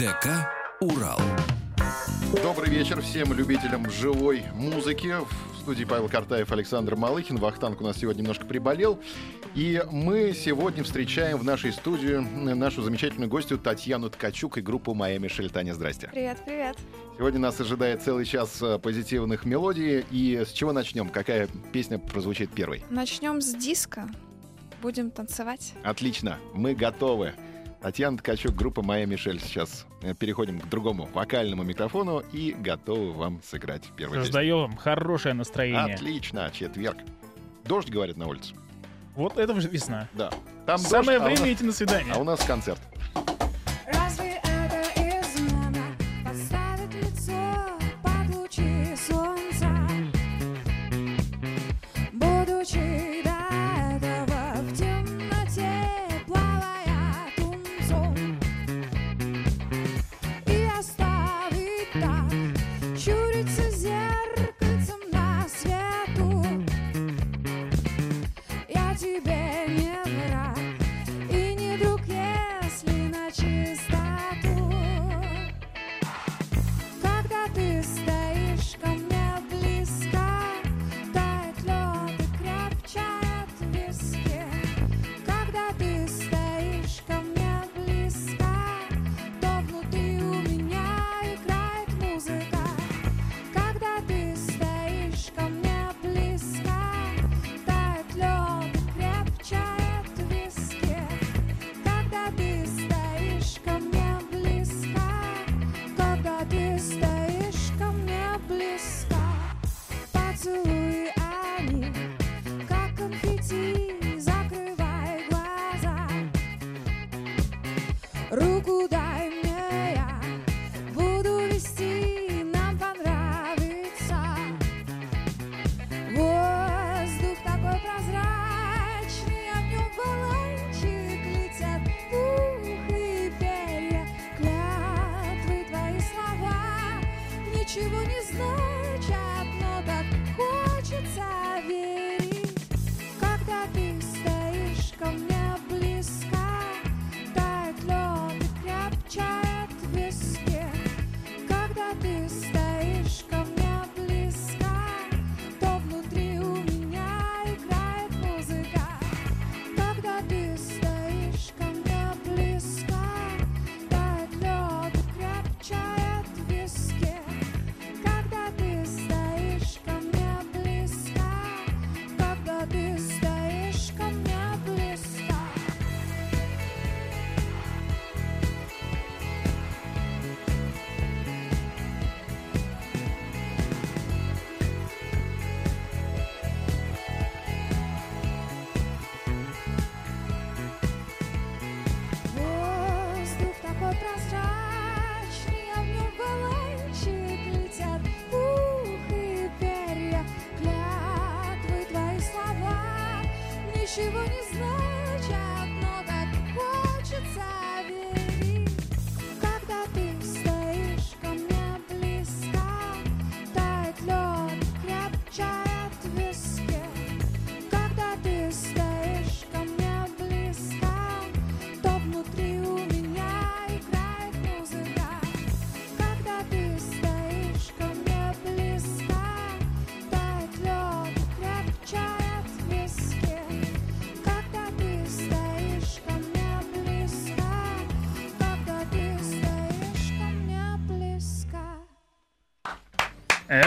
ДК «Урал». Добрый вечер всем любителям живой музыки. В студии Павел Картаев, Александр Малыхин. Вахтанг у нас сегодня немножко приболел. И мы сегодня встречаем в нашей студии нашу замечательную гостью Татьяну Ткачук и группу «Майами Шель». Таня, здрасте. Привет, привет. Сегодня нас ожидает целый час э, позитивных мелодий. И с чего начнем? Какая песня прозвучит первой? Начнем с диска. Будем танцевать. Отлично, мы готовы. Татьяна Ткачук, группа «Моя Мишель». Сейчас э, переходим к другому вокальному микрофону и готовы вам сыграть первую песню. Раздаем хорошее настроение. Отлично, четверг. Дождь, говорят, на улице. Вот это уже весна. Да. Там Самое дождь, а время нас- идти на свидание. А у нас концерт.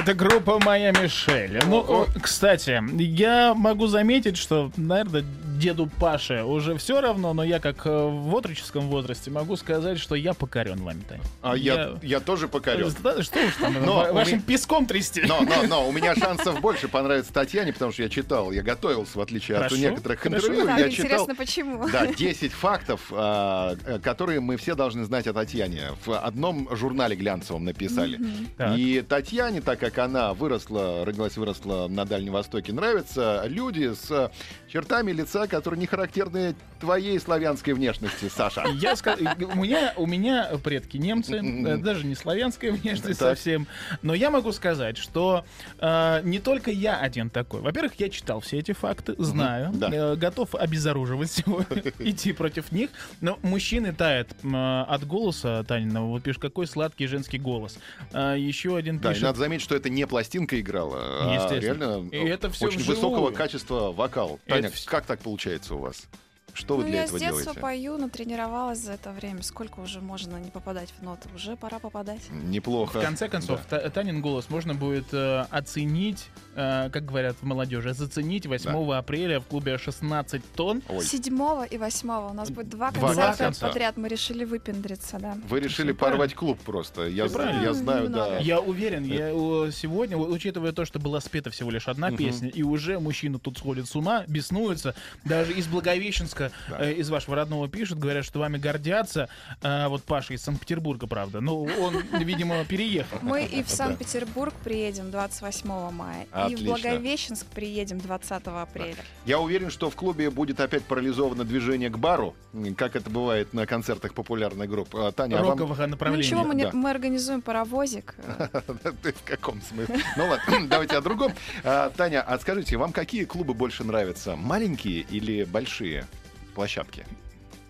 Это группа «Моя Мишель». Ну, кстати, я могу заметить, что, наверное, деду Паше уже все равно, но я как э, в отроческом возрасте могу сказать, что я покорен вами, Тань. А я, я тоже покорен. Да, Что уж там, Но вашим меня- песком трясти. Но, но, но у меня шансов больше понравится Татьяне, потому что я читал, я готовился, в отличие от Хорошо, некоторых хорошо. интервью. Так, я читал интересно, почему? Да, 10 фактов, а, э, которые мы все должны знать о Татьяне. В одном журнале глянцевом написали. Так. И Татьяне, так как она выросла, родилась, выросла на Дальнем Востоке, нравятся люди с чертами лица, которые не характерны твоей славянской внешности, Саша. Я ска- у меня у меня предки немцы, э, даже не славянская внешность Так. совсем. Но я могу сказать, что э, не только я один такой. Во-первых, я читал все эти факты, знаю, да. э, готов обезоруживать сегодня, идти против них. Но мужчины тают э, от голоса Таниного. Вот пишет, какой сладкий женский голос. А, Еще один Да, и пишет. надо заметить, что это не пластинка играла, а реально И это всё очень вживую. высокого качества вокал. Это Таня, вс- как так получается у вас? Что вы Ну, для я этого с детства делаете? пою, натренировалась за это время. Сколько уже можно не попадать в ноты? Уже пора попадать. Неплохо. В конце концов, Да. Та- Танин голос можно будет э, оценить, э, как говорят в молодежи, заценить 8 апреля в клубе 16 тонн. Ой. Седьмого и восьмого у нас будет два Два концерта концерта. подряд. Мы решили выпендриться, да. Вы решили правильно. порвать клуб просто. Я, знаю- правильно. я знаю, Немного. да. Я уверен, я сегодня, учитывая то, что была спета всего лишь одна Мгм. песня, и уже мужчина тут сходит с ума, беснуется, даже из Благовещенска, Да. э, из вашего родного пишут, говорят, что вами гордятся. А вот Паша из Санкт-Петербурга, правда. Ну, он, видимо, переехал. Мы и в. Санкт-Петербург приедем 28 мая, и в Благовещенск приедем 20 апреля. Я уверен, что в клубе будет опять парализовано движение к бару, как это бывает на концертах популярных групп. А, Таня, а вам Рокового Ну направления. ничего, мы, да. мы организуем паровозик. Ты в каком смысле? Ну ладно, давайте о другом. А, Таня, а скажите, вам какие клубы больше нравятся? Маленькие или большие площадки?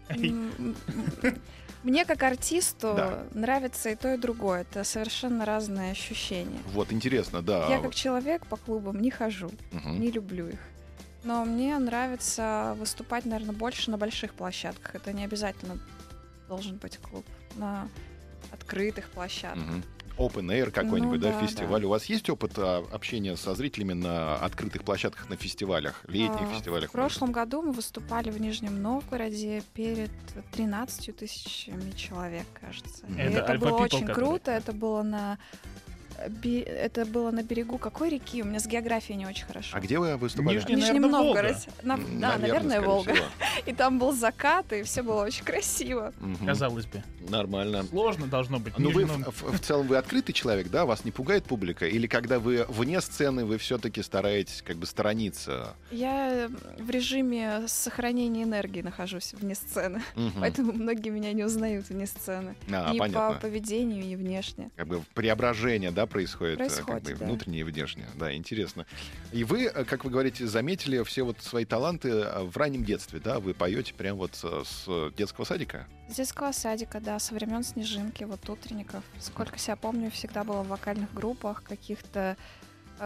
М, Мне как артисту Да. нравится и то, и другое. Это совершенно разные ощущения. Вот, интересно, да. Я как человек по клубам не хожу, Мгм. не люблю их. Но мне нравится выступать, наверное, больше на больших площадках. Это не обязательно должен быть клуб. На открытых площадках. Мгм. Open Air какой-нибудь, Ну да, да, фестиваль. У вас есть опыт а, общения со зрителями на открытых площадках, на фестивалях, летних А, фестивалях? В прошлом году мы выступали в Нижнем Новгороде перед 13 тысячами человек, кажется. И Это это, было People, очень круто. Это было на это было на берегу какой реки? У меня с географией не очень хорошо. А где вы выступали? Нижний- В Нижнем наверное, Волга. Новгороде. На- да, наверное, Волга. всего. И там был закат, и все было очень красиво. Мгм. Казалось бы. Нормально. Сложно должно быть. Ну, вы Нижний в, в- в целом вы открытый человек, да? Вас не пугает публика? Или когда вы вне сцены, вы все-таки стараетесь как бы сторониться? Я в режиме сохранения энергии нахожусь вне сцены, Мгм. поэтому многие меня не узнают вне сцены. А, ни понятно. по поведению, ни внешне. Как бы преображение, да, происходит, э, как Происходит, бы да. внутреннее и внешнее. Да, интересно. И вы, э, как вы говорите, заметили все вот свои таланты э, в раннем детстве, да? Вы поете прям вот с детского садика? С детского садика, да, со времен Снежинки, вот утренников. Сколько себя помню, всегда была в вокальных группах, каких-то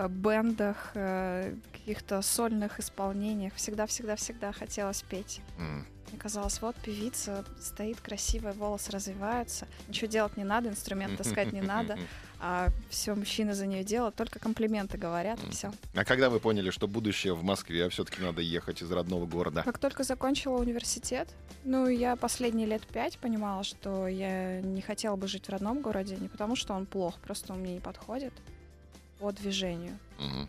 бендах, э, каких-то сольных исполнениях. Всегда-всегда-всегда хотелось петь. М. Мне казалось, вот певица стоит красивая, волосы развиваются, ничего делать не надо, инструмент таскать не надо, а все мужчины за нее делают, только комплименты говорят, и все. А когда вы поняли, что будущее в Москве, а все-таки надо ехать из родного города? Как только закончила университет, ну, я последние лет пять понимала, что я не хотела бы жить в родном городе, не потому что он плох, просто он мне не подходит по движению. Мгм.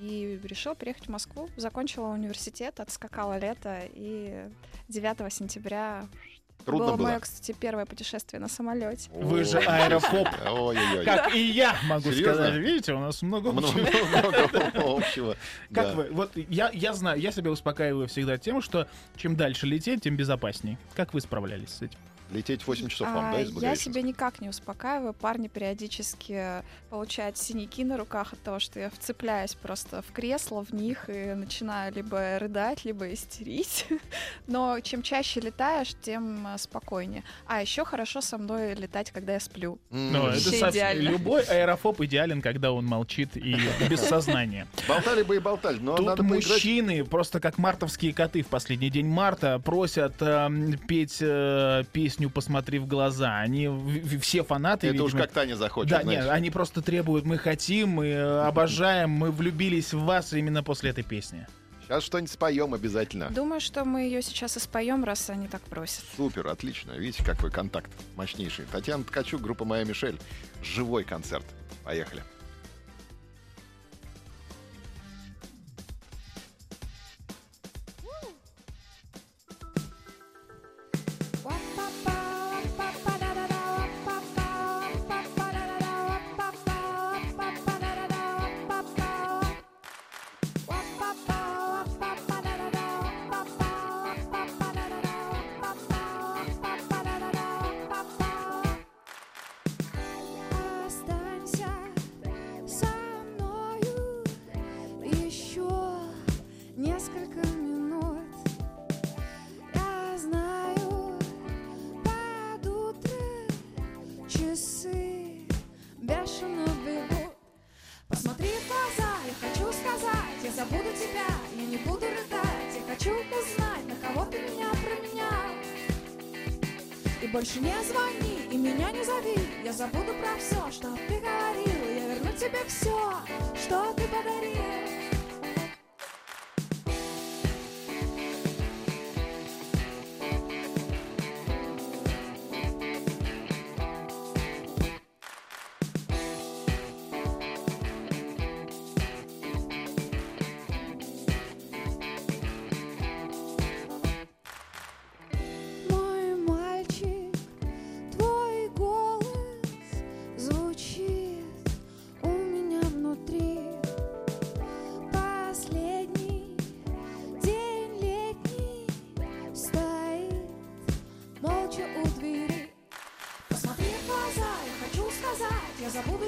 И решила приехать в Москву, закончила университет, отскакала лето, и 9 сентября Трудно было было? мое, кстати, первое путешествие на самолете. Вы же аэрофоб. Как и я могу сказать. Видите, у нас много Много общего. Как вы? Вот я, я знаю, я себя успокаиваю всегда тем, что чем дальше лететь, тем безопасней. Как вы справлялись с этим? Лететь 8 часов вам, А, да, из я себя никак не успокаиваю. Парни периодически получают синяки на руках от того, что я вцепляюсь просто в кресло, в них и начинаю либо рыдать, либо истерить. Но чем чаще летаешь, тем э, спокойнее. А еще хорошо со мной летать, когда я сплю. Ну, это совсем- идеально. Любой аэрофоб идеален, когда он молчит и без сознания. Болтали бы и болтали, но Тут надо поиграть. мужчины, просто как мартовские коты в последний день марта, просят эм, петь э, песню «Посмотри в глаза». Они все фанаты. Это уж видимо, как Таня захочет, Да, знаешь. нет, они просто требуют, мы хотим, мы обожаем, мы влюбились в вас именно после этой песни. А что-нибудь споем обязательно. Думаю, что мы ее сейчас и споем, раз они так просят. Супер, отлично. Видите, какой контакт мощнейший. Татьяна Ткачук, группа «Моя Мишель». Живой концерт. Поехали.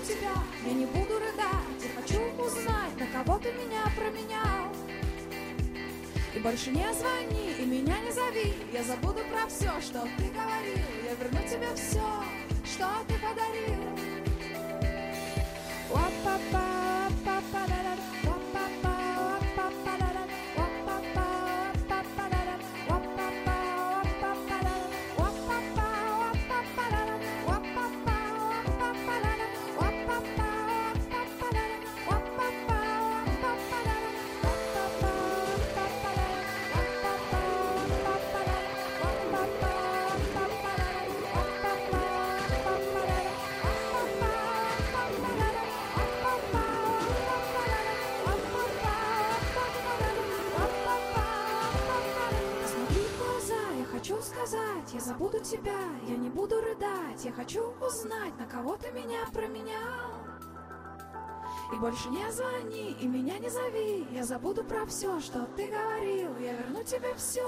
Тебя, я не буду рыдать, я хочу узнать, на кого ты меня променял. И больше не звони, и меня не зови. Я забуду про все, что ты говорил. Я верну тебе все, забуду тебя, я не буду рыдать, я хочу узнать, на кого ты меня променял. И больше не звони, и меня не зови. Я забуду про все, что ты говорил. Я верну тебе все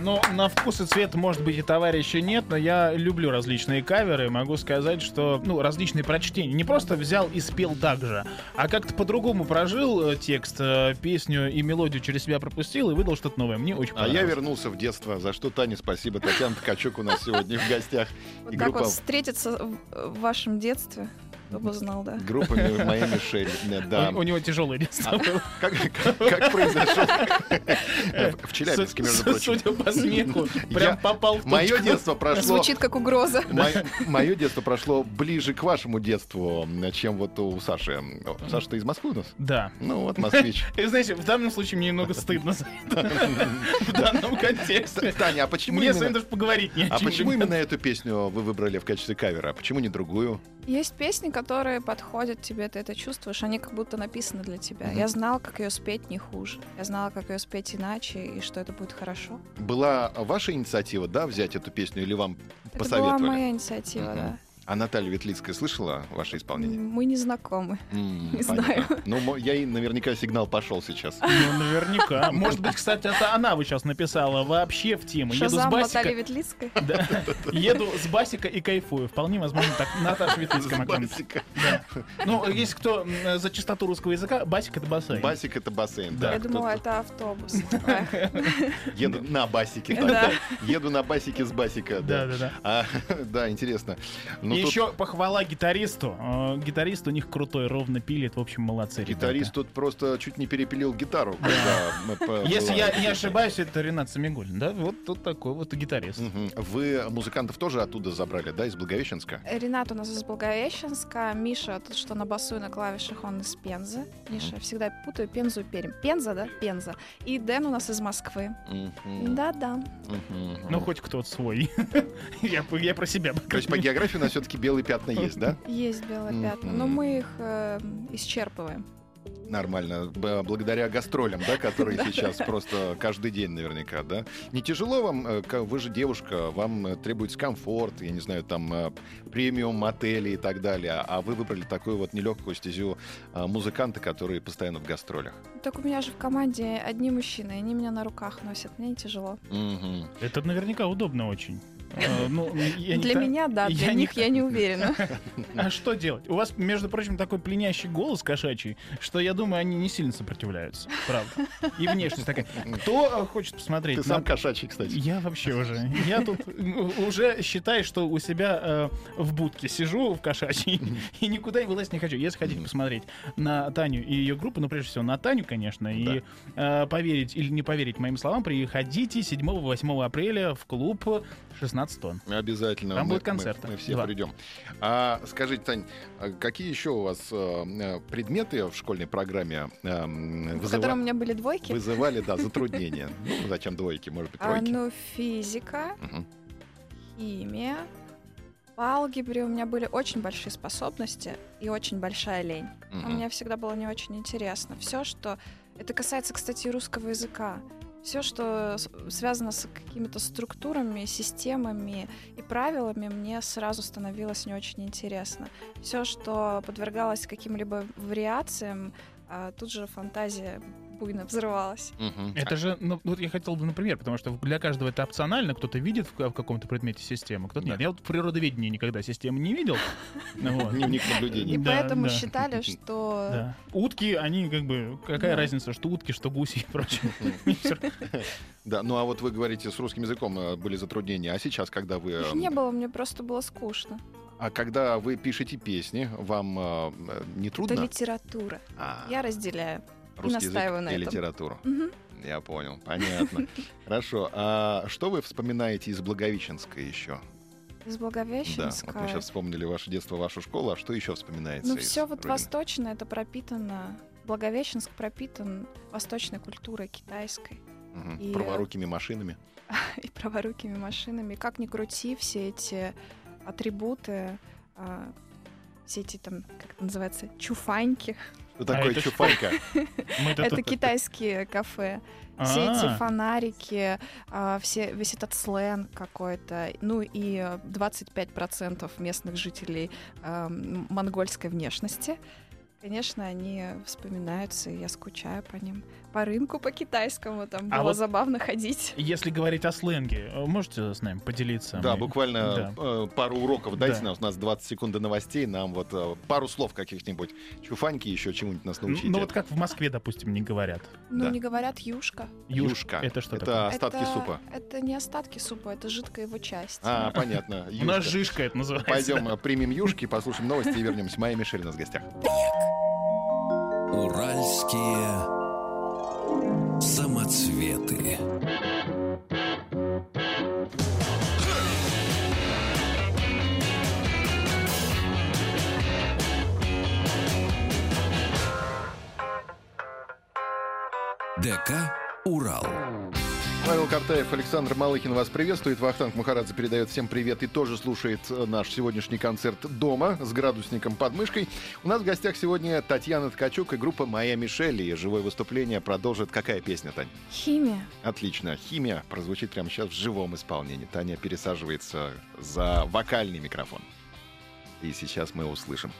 ну, на вкус и цвет, может быть, и товарища нет, но я люблю различные каверы. Могу сказать, что, ну, различные прочтения. Не просто взял и спел так же, а как-то по-другому прожил э, текст, э, песню и мелодию через себя пропустил и выдал что-то новое. Мне очень А я понравилось. вернулся в детство, за что Таня спасибо. Татьяна Ткачук у нас сегодня в гостях. Вот И так группа, вот встретиться в вашем детстве, кто знал, да. группа «Ми- «Моя Мишель». Да. У, у него тяжелое детство А, было. Как, как- как произошло? В Челябинске, между прочим. Судя по смеху, прям попал в Мое детство прошло... Звучит как угроза. Мое детство прошло ближе к вашему детству, чем вот у Саши. Саша, ты из Москвы у нас? Да. Ну вот, москвич. И знаете, в данном случае мне немного стыдно за это. В данном контексте. Таня, а почему Мне с вами именно... даже поговорить не о А чем, почему именно эту песню вы выбрали в качестве кавера? А почему не другую? Есть песни, которые подходят тебе, ты это чувствуешь, они как будто написаны для тебя. Мгм. Я знала, как ее спеть не хуже. Я знала, как ее спеть иначе, и что это будет хорошо. Была ваша инициатива, да, взять эту песню, или вам Это посоветовали? была моя инициатива, Мгм. да. А Наталья Ветлицкая слышала ваше исполнение? Мы не знакомы. М, Не понятно. знаю. Ну, я и наверняка сигнал пошел сейчас. Ну, наверняка. Может быть, кстати, это она вы сейчас написала вообще в тему. Еду с Басика. Натальи Ветлицкой. Да. Еду с Басика и кайфую. Вполне возможно, так Наташа Ветлицкая могла. Басика. Ну, если кто за чистоту русского языка, Басик это бассейн. Басик это бассейн, Да. Я думала, это автобус. Еду на басике. Еду на басике с басика. Да, да, да. А, да, интересно. Ну, Ну, И тут еще похвала гитаристу. Э, Гитарист у них крутой, ровно пилит. В общем, молодцы ребята. Гитарист тут просто чуть не перепилил гитару, Если я не ошибаюсь, это Ренат Самигулин, да? Вот тут такой вот гитарист. Вы музыкантов тоже оттуда забрали, да, из Благовещенска? Ренат у нас из Благовещенска, Миша, тут что на басу и на клавишах, он из Пензы. Миша, всегда путаю Пензу и Пермь. Пенза, да? Пенза. И Дэн у нас из Москвы. Да-да. Ну, хоть кто-то свой. я, про себя. То есть по географии у нас все-таки белые пятна есть, да? Есть белые пятна, но мы их э, исчерпываем. Нормально. Благодаря гастролям, да, которые сейчас просто каждый день наверняка, да? Не тяжело вам, э, вы же девушка, вам э, требуется комфорт, я не знаю, там э, премиум отели и так далее, а вы выбрали такую вот нелегкую стезю музыканта, которые постоянно в гастролях. Так у меня же в команде одни мужчины, они меня на руках носят, мне не тяжело. Это наверняка удобно очень. Э, ну, я не для та- меня, да, для я не них я не уверена. А что делать? У вас, между прочим, такой пленящий голос кошачий, что я думаю, они не сильно сопротивляются. Правда. И внешность такая. Кто э, хочет посмотреть? Ты сам на- кошачий, кстати. Я вообще уже. Я тут уже считаю, что у себя э, в будке сижу в кошачьей и никуда и вылазить не хочу. Если хотите посмотреть на Таню и ее группу, ну, прежде всего, на Таню, конечно, и э, поверить или не поверить моим словам, приходите 7-8 апреля в клуб 16 тонн. Обязательно. Там мы, будут концерты. Мы, мы все Два. придем. А скажите, Тань, а какие еще у вас э, предметы в школьной программе э, м, В котором у меня были двойки. вызывали, да, затруднения? Ну, зачем двойки, может быть, А, тройки? ну, физика, химия. По алгебре у меня были очень большие способности и очень большая лень. А Мгм. Мне всегда было не очень интересно. Все, что... Это касается, кстати, и русского языка. Все, что связано с какими-то структурами, системами и правилами, мне сразу становилось не очень интересно. Все, что подвергалось каким-либо вариациям, а, тут же фантазия буйно взрывалась. Мгм. Это же, ну, вот я хотел бы, например, потому что для каждого это опционально, кто-то видит в, в каком-то предмете систему, кто-то нет. Да. Я вот в природоведении никогда систему не видел. Ну. Дневник И наблюдений. Да, поэтому считали, что... Утки, они как бы, какая разница, что утки, что гуси и прочее. Да, ну а вот вы говорите, с русским языком э, были затруднения, а сейчас, когда вы... Их э, не было, мне просто было скучно. А когда вы пишете песни, вам э, э, не Это трудно? литература. А, Я разделяю. русский настаиваю язык на и этом. литературу. Мгм. Я понял, понятно. Хорошо. А что вы вспоминаете из Благовещенска еще? Из Да, Благовещенска. вот мы сейчас вспомнили ваше детство, вашу школу, а что еще вспоминается? Ну, все вот родины? восточное, это пропитано. Благовещенск пропитан восточной культурой китайской Мгм. и- Праворукими машинами. и праворукими машинами. Как ни крути, все эти атрибуты, а, все эти там, как это называется, чуфаньки. Что такое это что? чуфайка? Мы-то Это китайские кафе. Все эти А, фонарики, а, все, весь этот сленг какой-то, ну и э, 25% местных жителей а, монгольской внешности. Конечно, они вспоминаются, и я скучаю по ним. По рынку, по китайскому, там А было вот- забавно ходить. Если говорить о сленге, э, можете с нами поделиться? Да, Мы- буквально Да. э, пару уроков дайте Да. нам. У нас 20 секунд до новостей. Нам вот э, пару слов каких-нибудь. Чуфаньки еще чему-нибудь нас научите. Ну вот как в Москве, допустим, не говорят. Ну, Да. не говорят юшка. Юшка. Это что Это такое? остатки это, супа. Это не остатки супа, это жидкая его часть. А, понятно. У нас Юшка. жишка это называется. Пойдем примем юшки, послушаем новости и вернемся. Майя Мишель у нас в гостях. Уральские самоцветы. ДК «Урал». Павел Картаев, Александр Малыхин вас приветствует. Вахтанг Махарадзе передает всем привет и тоже слушает э, наш сегодняшний концерт дома с градусником под мышкой. У нас в гостях сегодня Татьяна Ткачук и группа «Моя Мишель». И живое выступление продолжит какая песня, Тань? Химия. Отлично. «Химия» прозвучит прямо сейчас в живом исполнении. Таня пересаживается за вокальный микрофон. И сейчас мы услышим.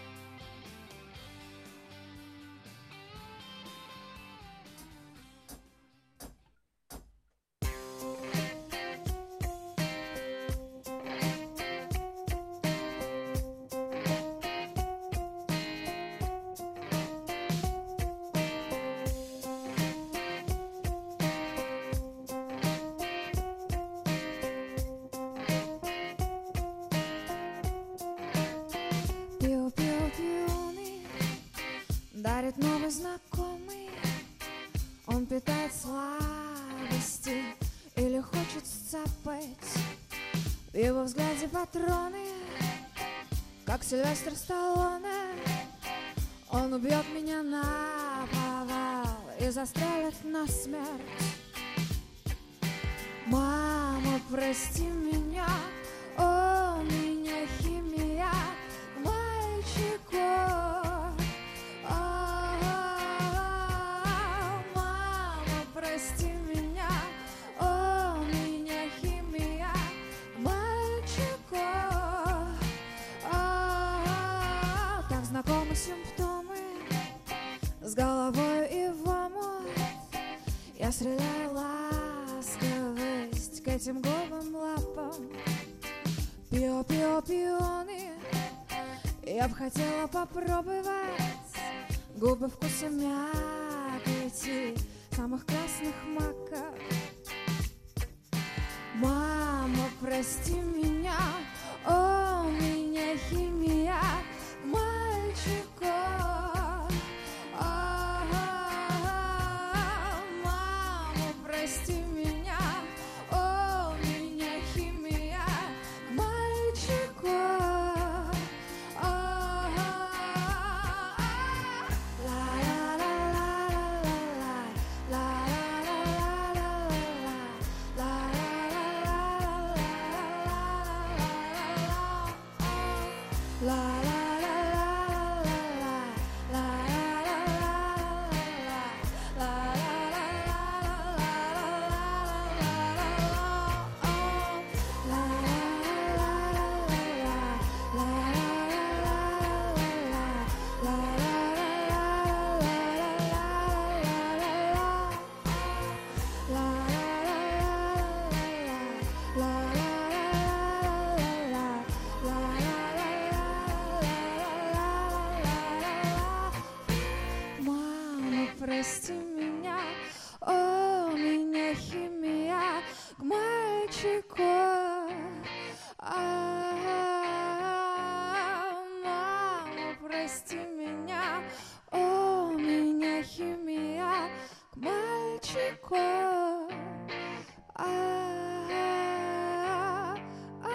Как Сильвестр Сталлоне Он убьет меня на повал И застрелит на смерть Мама, прости меня Вкуса мякоти Самых красных маков. Мама, прости меня мальчику. А, Мама, прости меня, у меня химия к мальчику. А, а.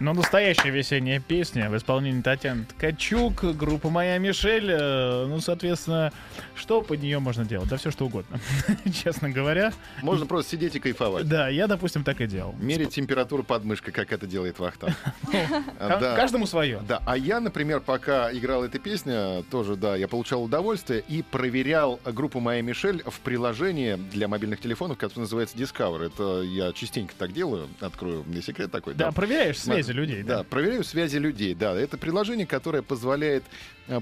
Но настоящая весенняя песня в исполнении Татьяны Ткачук, группа «Моя Мишель». э, Ну, соответственно, что под нее можно делать? Да все что угодно, честно говоря. Можно просто сидеть и кайфовать. Да, я, допустим, так и делал. Мерить температуру подмышкой, как это делает Вахтанг. А, Ка- да. Каждому свое. Да, а я, например, пока играл эта песня, тоже, да, я получал удовольствие и проверял группу «Моя Мишель» в приложении для мобильных телефонов, которое называется Discover. Это я частенько так делаю, открою мне секрет такой. Да, проверяешь связи людей. Да, проверяю связи людей. Да, это приложение, которое позволяет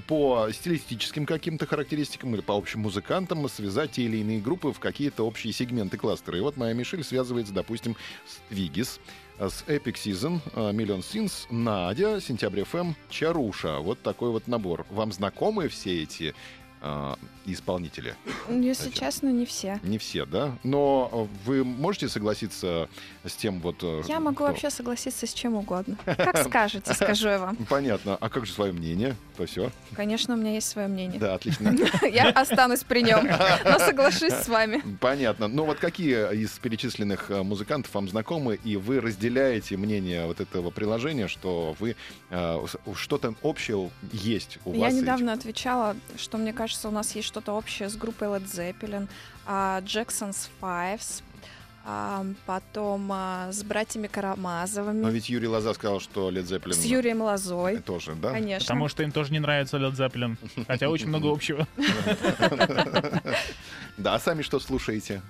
по стилистическим каким-то характеристикам или по общим музыкантам связать те или иные группы в какие-то общие сегменты кластера. И вот моя Мишель связывается, допустим, с Твигис, э, с Epic Season, э, Million Sins, Надя, Сентябрь FM, Чаруша. Вот такой вот набор. Вам знакомы все эти э, исполнители? Если Зачем? честно, не все. Не все, да? Но э, вы можете согласиться с тем вот... э, Я могу вообще согласиться с чем угодно. Как скажете, скажу я вам. Понятно. А как же свое мнение? То все. Конечно, у меня есть свое мнение. Да, отлично. Я останусь при нем, но соглашусь с вами. Понятно. Ну вот какие из перечисленных э, музыкантов вам знакомы, и вы разделяете мнение вот этого приложения, что вы э, что-то общее есть у Я вас? с недавно отвечала, что мне кажется, у нас есть что-то общее с группой Led Zeppelin, а, Jackson's Fives, а, потом а, с братьями? Карамазовыми, Но ведь Юрий Лоза сказал, что Led Zeppelin с Юрием Лозой. тоже, да? Конечно. Потому что им тоже не нравится Led Zeppelin. Хотя очень много общего. Да, а сами что слушаете?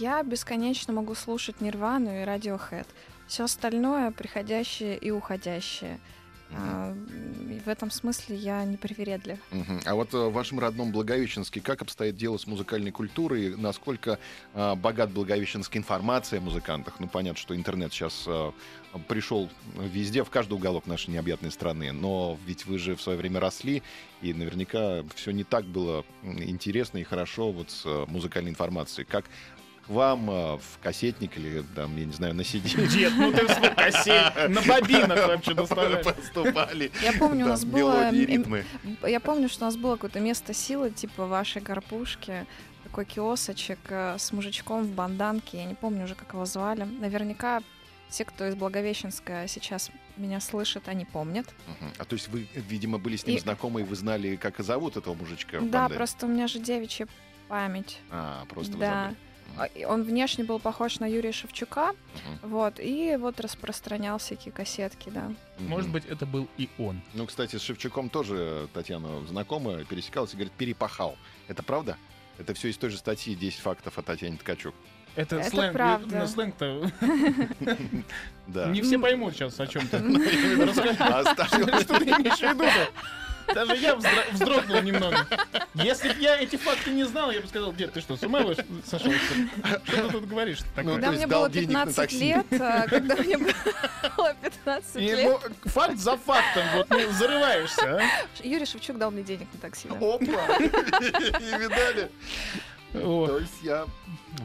Я бесконечно могу слушать Нирвану и Radiohead. Все остальное приходящее и уходящее. И в этом смысле я не привередлив. Мгм. А вот э, в вашем родном Благовещенске как обстоит дело с музыкальной культурой? Насколько э, богат Благовещенск информация о музыкантах? Ну, понятно, что интернет сейчас э, пришел везде, в каждый уголок нашей необъятной страны. Но ведь вы же в свое время росли, и наверняка все не так было интересно и хорошо вот с э, музыкальной информацией. Как к вам э, в кассетник или там, я не знаю, на CD Дед, ну ты в свой кассет, на бобинах вообще поступали Я помню, у нас было... Я помню, что у нас было какое-то место силы, типа вашей горпушки, такой киосочек э, с мужичком в банданке. Я не помню уже, как его звали. Наверняка все, кто из Благовещенска сейчас меня слышит, они помнят. Мгм. А то есть вы, видимо, были с ним И- знакомы, и вы знали, как зовут этого мужичка? Да, просто у меня же девичья память. А, просто вы да. забыли. А, Он внешне был похож на Юрия Шевчука, Мгм. вот, и вот распространял всякие кассетки, да. Может быть, это был и он. Ну, кстати, с Шевчуком тоже Татьяна знакомая, пересекалась и говорит, перепахал. Это правда? Это все из той же статьи «10 фактов о Татьяне Ткачук». Это, Это сленг, правда. ну, сленг-то Да. не все поймут сейчас о чем-то. А оставил- Что ты имеешь в виду-то? Даже я вздрогнул немного. Если бы я эти факты не знал, я бы сказал, дед, ты что, с ума сошел? что ты тут говоришь Ну, такое? Когда то есть мне было денег на 15 такси. лет, когда мне было 15 И, лет, факт за фактом, вот ну, зарываешься, а? Юрий Шевчук дал мне денег на такси. Опа! Не видали? Вот. То есть я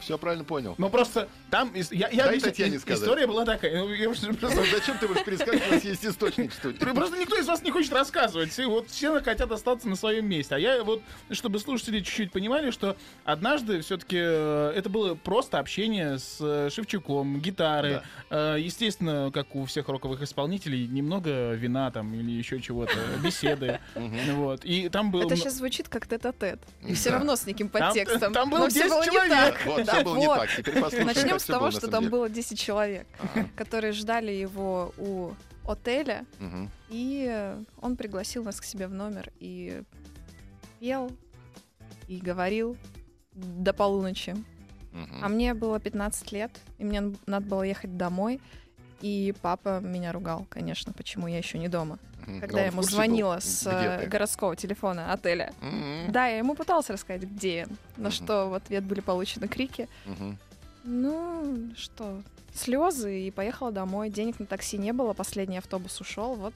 все правильно понял. Ну просто там я, я Дай объясню, Татьяне и- сказать. история была такая. ну, я просто- Зачем ты будешь пересказывать? У нас есть источник в студии. Просто никто из вас не хочет рассказывать. И вот все хотят остаться на своем месте. А я вот, чтобы слушатели чуть-чуть понимали, что однажды все-таки это было просто общение с э, Шевчуком, гитары. Э, Естественно, как у всех роковых исполнителей, немного вина там или еще чего-то, беседы. Вот. И там был... Это сейчас звучит как тет-а-тет. И все Да. равно с неким подтекстом. Там было Но всё 10 было не человек. Вот, все было не так. Теперь послушаем, Начнем с того, что там было 10 человек, которые ждали его у отеля, и он пригласил нас к себе в номер и пел, и говорил до полуночи. А мне было 15 лет, и мне надо было ехать домой. И папа меня ругал, конечно, почему я еще не дома. Когда я ему звонила был, с где э, ты? городского телефона отеля. Мгм. Да, я ему пыталась рассказать, где я. На Мгм. что в ответ были получены крики. Мгм. Ну, что, слезы, и поехала домой. Денег на такси не было, последний автобус ушел. Вот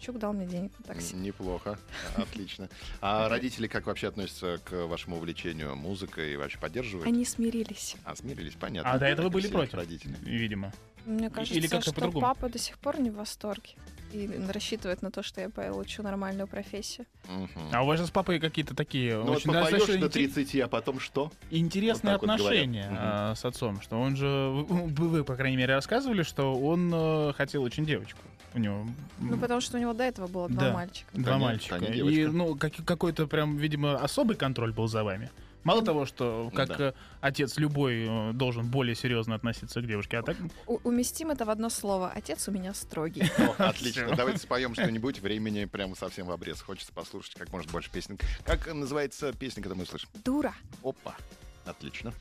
Шевчук дал мне денег на такси. Неплохо, отлично. А родители как вообще относятся к вашему увлечению музыкой и вообще поддерживают? Они смирились. А, смирились, понятно. А до этого Как были против, Родители. видимо. Мне кажется, Или что по-другому? папа до сих пор не в восторге. И рассчитывает на то, что я получу нормальную профессию. Мгм. А у вас же с папой какие-то такие Ну вот очень попоешь достаточно до инте- 30, а потом что? интересные Вот вот отношения говорят. а, с отцом, что он же, вы, вы, по крайней мере, рассказывали, что он э, хотел очень девочку. У него Ну, потому что у него до этого было два Да. мальчика. два Да мальчика. И ну как- какой-то прям, видимо, особый контроль был за вами. Мало того, что как Да. э, отец любой э, должен более серьезно относиться к девушке, а так У- уместим это в одно слово. Отец у меня строгий. О, отлично. Давайте споем что-нибудь. Времени прямо совсем в обрез. Хочется послушать как можно больше песен. Как называется песня, когда мы слышим? Дура. Опа. Отлично.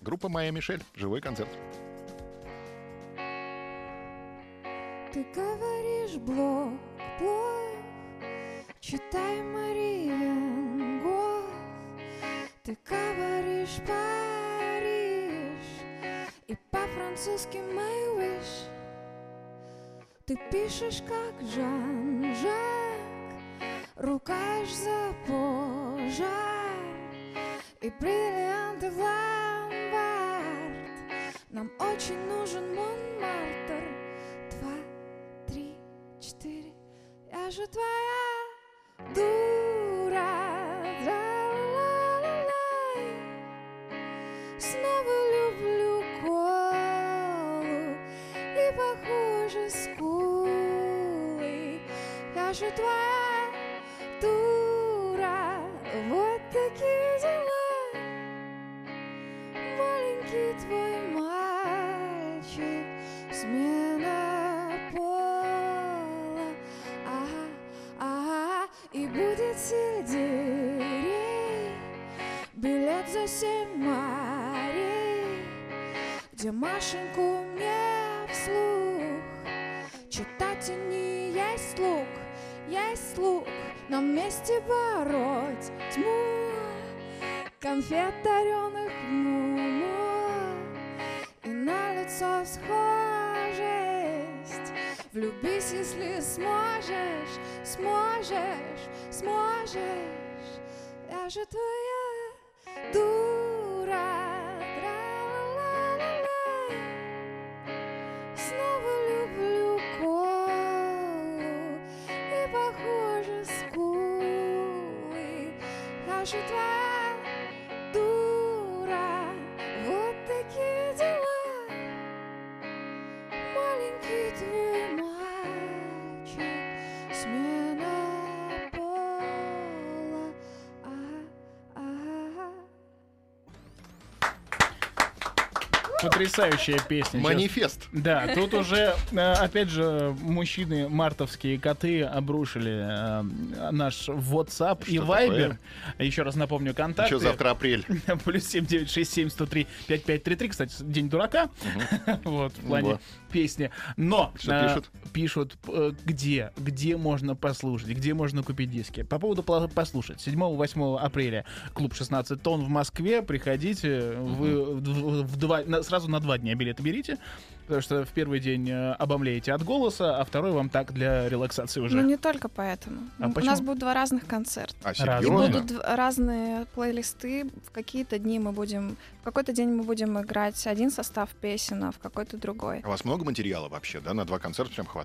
Группа «Моя Мишель». Живой концерт. Ты говоришь блок, блок, читай Гог. Ты говоришь Париж и по-французски my wish. Ты пишешь как Жан-Жак, рукаешь за пожар и бриллианты в ломбард. Нам очень нужен Монмартр. Два, три, четыре. Я же твоя дура. Же твоя дура. Вот такие дела. Маленький твой мальчик, смена пола, ага, ага, и будет сельдерей, билет за семь морей, где Машеньку мне вслух читать не есть лук, есть лук, нам вместе бороть тьму. Конфет даренных мумо И на лицо схожесть. Влюбись, если сможешь, сможешь, сможешь. Я же твоя дура Потрясающая песня. Манифест. Да, тут уже, э, опять же, мужчины, мартовские коты обрушили э, наш WhatsApp и Что Viber. Еще раз напомню, контакты. Еще завтра апрель. Плюс 7967 103 5533. Кстати, День дурака. Вот, в плане Во. песни. Но Что э, пишут? Пишут, э, где, где можно послушать, где можно купить диски. По поводу послушать. 7-8 апреля клуб 16 тонн в Москве. Приходите. Вы в- в два, на- сразу на два дня билеты берите. Потому что в первый день э, обомлеете от голоса, а второй вам так для релаксации уже. Ну, не только поэтому. А У почему? нас будут два разных концерта. А, И серьезно? будут дв- разные плейлисты. В какие-то дни мы будем... В какой-то день мы будем играть один состав песен, а в какой-то другой. А У вас много материала вообще, да? На два концерта прям хватает?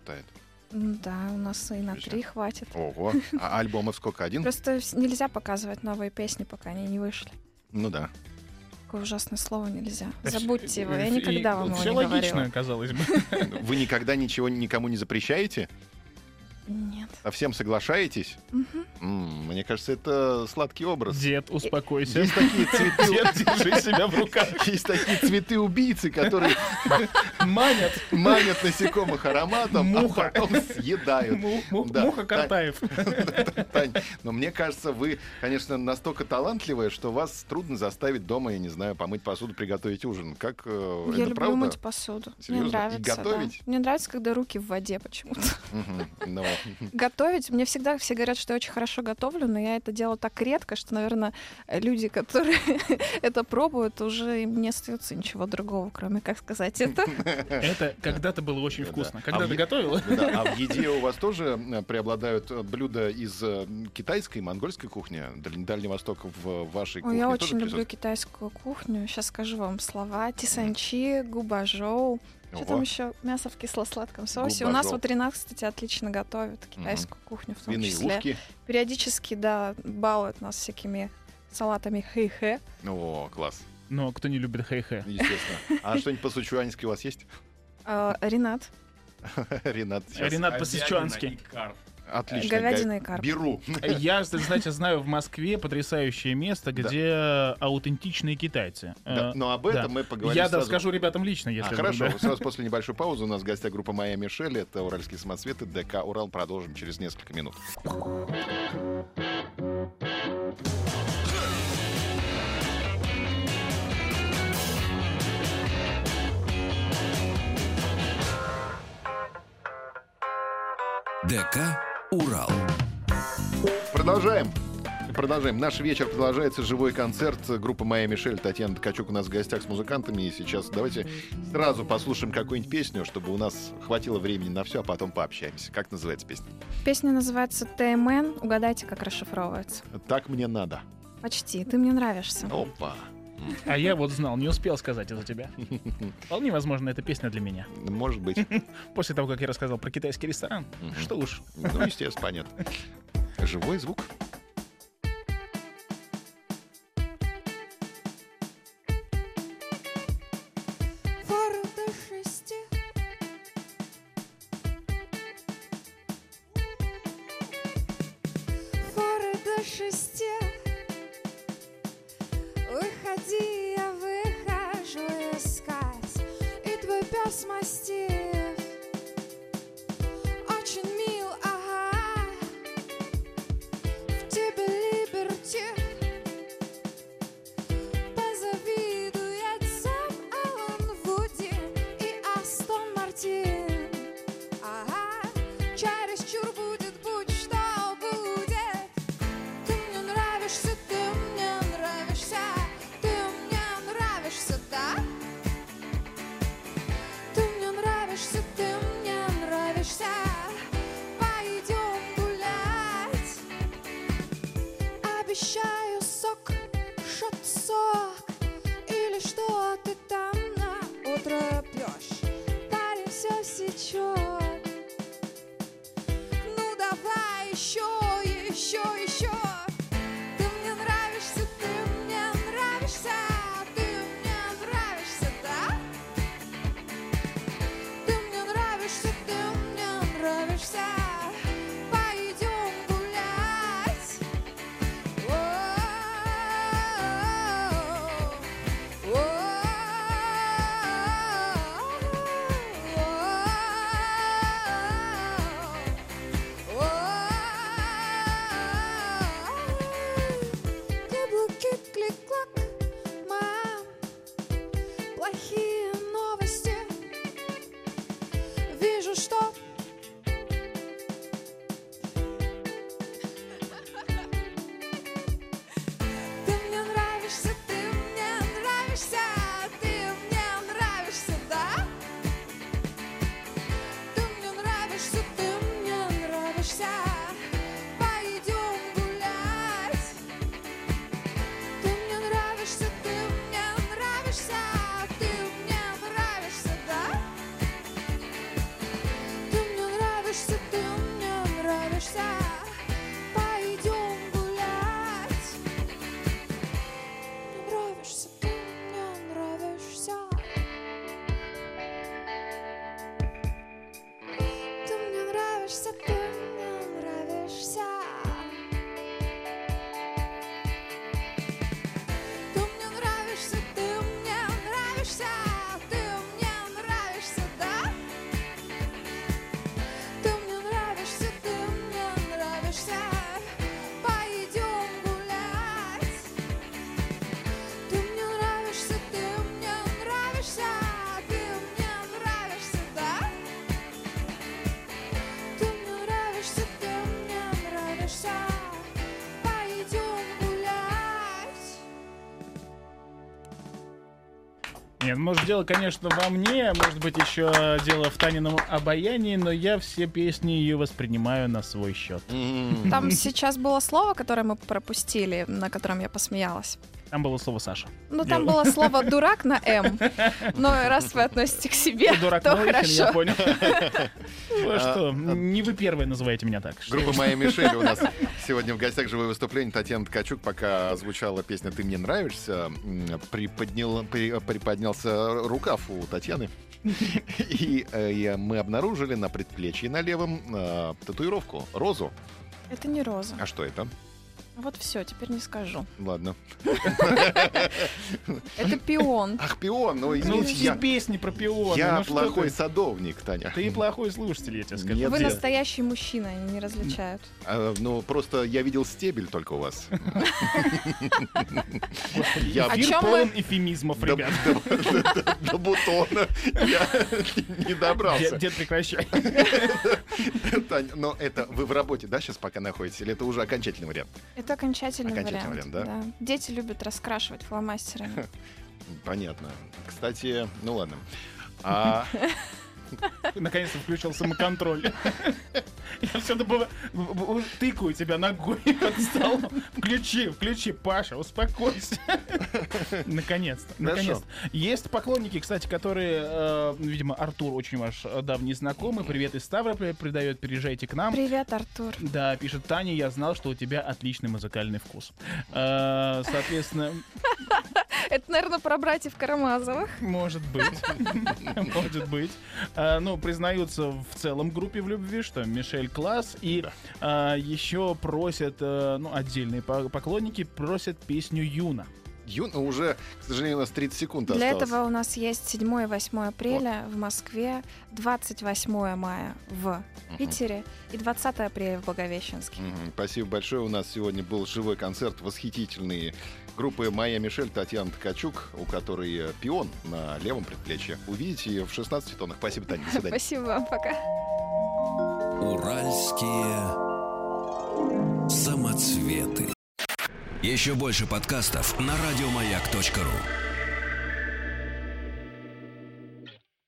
М, Да, у нас и на три хватит. Ого. А альбомов сколько? Один? Просто нельзя показывать новые песни, пока они не вышли. Ну да. Такое ужасное слово нельзя. Забудьте его. Я э, никогда и вам его Все не логично, говорила. казалось бы. Вы никогда ничего никому не запрещаете? Нет. Со всем соглашаетесь? Мгм. М, Мне кажется, это сладкий образ. Дед, успокойся. Есть такие цветы, Дед, держи себя в руках. есть такие цветы-убийцы, которые Манят. манят насекомых ароматом, Муха. а потом съедают. Му- му- Да. Муха Картаев. Тань, но мне кажется, вы, конечно, настолько талантливая, что вас трудно заставить дома, я не знаю, помыть посуду, приготовить ужин. Как э, Я это люблю правда? мыть посуду. Серьезно? Мне И нравится. да. готовить? Мне нравится, когда руки в воде почему-то. Ну, Готовить. Мне всегда все говорят, что я очень хорошо готовлю, но я это делаю так редко, что, наверное, люди, которые это пробуют, уже им не остается ничего другого, кроме как сказать это. Это когда-то было очень вкусно. А Когда ты готовила? Да, а в еде у вас тоже э, преобладают э, блюда из э, китайской, монгольской кухни? Даль- Дальний Восток в вашей кухне я очень люблю китайскую кухню. Сейчас скажу вам слова. Тисанчи, губажоу. Что там еще? Мясо в кисло-сладком соусе. У нас вот Ренат, кстати, отлично готовит китайскую кухню в том Свиные числе. ушки. Периодически, да, балует нас всякими салатами хэй-хэ. О, класс, Но кто не любит хэй-хэ? естественно. А что-нибудь по-сычуански у вас есть? А, Ренат, Ренат. Ренат по-сычуански. Отлично. говядина и карп. Беру. Я, знаете, знаю в Москве потрясающее место, где аутентичные китайцы. Да, Э, но об этом да. мы поговорим Я да, сразу. скажу ребятам лично, А, если хорошо, вдруг, да. сразу после небольшой паузы у нас в гостях группа «Моя Мишель». Это «Уральские самоцветы», ДК «Урал». Продолжим через несколько минут. ДК «Урал». Продолжаем. Продолжаем. Наш вечер продолжается. Живой концерт. Группа «Моя Мишель». Татьяна Ткачук у нас в гостях с музыкантами. И сейчас давайте сразу послушаем какую-нибудь песню, чтобы у нас хватило времени на все, а потом пообщаемся. Как называется песня? Песня называется ТМН. Угадайте, как расшифровывается. «Так мне надо». Почти. Ты мне нравишься. Опа. А я вот знал, не успел сказать это тебя. Вполне возможно, эта песня для меня. Может быть. После того, как я рассказал про китайский ресторан, что уж. Ну, естественно, понятно. Живой звук. Show. Нет, может, дело, конечно, во мне, может быть, еще дело в Танином обаянии, но я все песни ее воспринимаю на свой счет. Там сейчас было слово, которое мы пропустили, на котором я посмеялась. Там было слово Саша. Ну, там было слово «дурак» на «М». Но раз вы относите к себе, Ты дурак то Малыхин, я хорошо. понял. Ну А, что, не вы первые называете меня так. Группа «Моя Мишель» у нас сегодня в гостях живое выступление. Татьяна Ткачук, пока звучала песня «Ты мне нравишься», приподнялся рукав у Татьяны. И э, я- мы обнаружили на предплечье на левом э, татуировку, розу. Это не роза. А что это? Вот все, теперь не скажу. Ладно. Это пион. Ах, пион, ну Ну, все песни про пионы. я ну плохой садовник, Таня. Ты плохой слушатель, я тебе скажу. Вы настоящий мужчина, они не различают. А, ну, просто я видел стебель только у вас. Я полон эфемизмов, ребят. до- бутона я не добрался. дед, прекращай. Тань, но это вы в работе, да, сейчас пока находитесь? Или это уже окончательный вариант? Это окончательный, Окончательный вариант. вариант, да? Дети любят раскрашивать фломастерами. Понятно. Кстати, ну ладно. А, Наконец-то включил самоконтроль. Я все тыкаю тебя ногой под столом. Включи, включи, Паша, успокойся. Наконец-то, наконец-то. Есть поклонники, кстати, которые, э, видимо, Артур очень ваш э, давний знакомый. Привет из Ставрополя, передает, переезжайте к нам. Привет, Артур. Да, пишет Таня, я знал, что у тебя отличный музыкальный вкус. Э, Соответственно, Это, наверное, про братьев Карамазовых. может быть. Может быть. А, Ну, признаются в целом группе в любви, что Мишель класс. И а, еще просят, э, ну, отдельные по- поклонники просят песню Юна. Юн, уже, к сожалению, у нас 30 секунд Для осталось. этого у нас есть 7 и 8 апреля в Москве, 28 мая в Питере и 20 апреля в Благовещенске. Мгм, Спасибо большое. У нас сегодня был живой концерт восхитительный группы «Моя Мишель» Татьяна Ткачук, у которой э, пион на левом предплечье. Увидите ее в 16 тонах. Спасибо, Таня. До свидания. Спасибо вам, пока. Уральские самоцветы. Еще больше подкастов на радиомаяк.ру.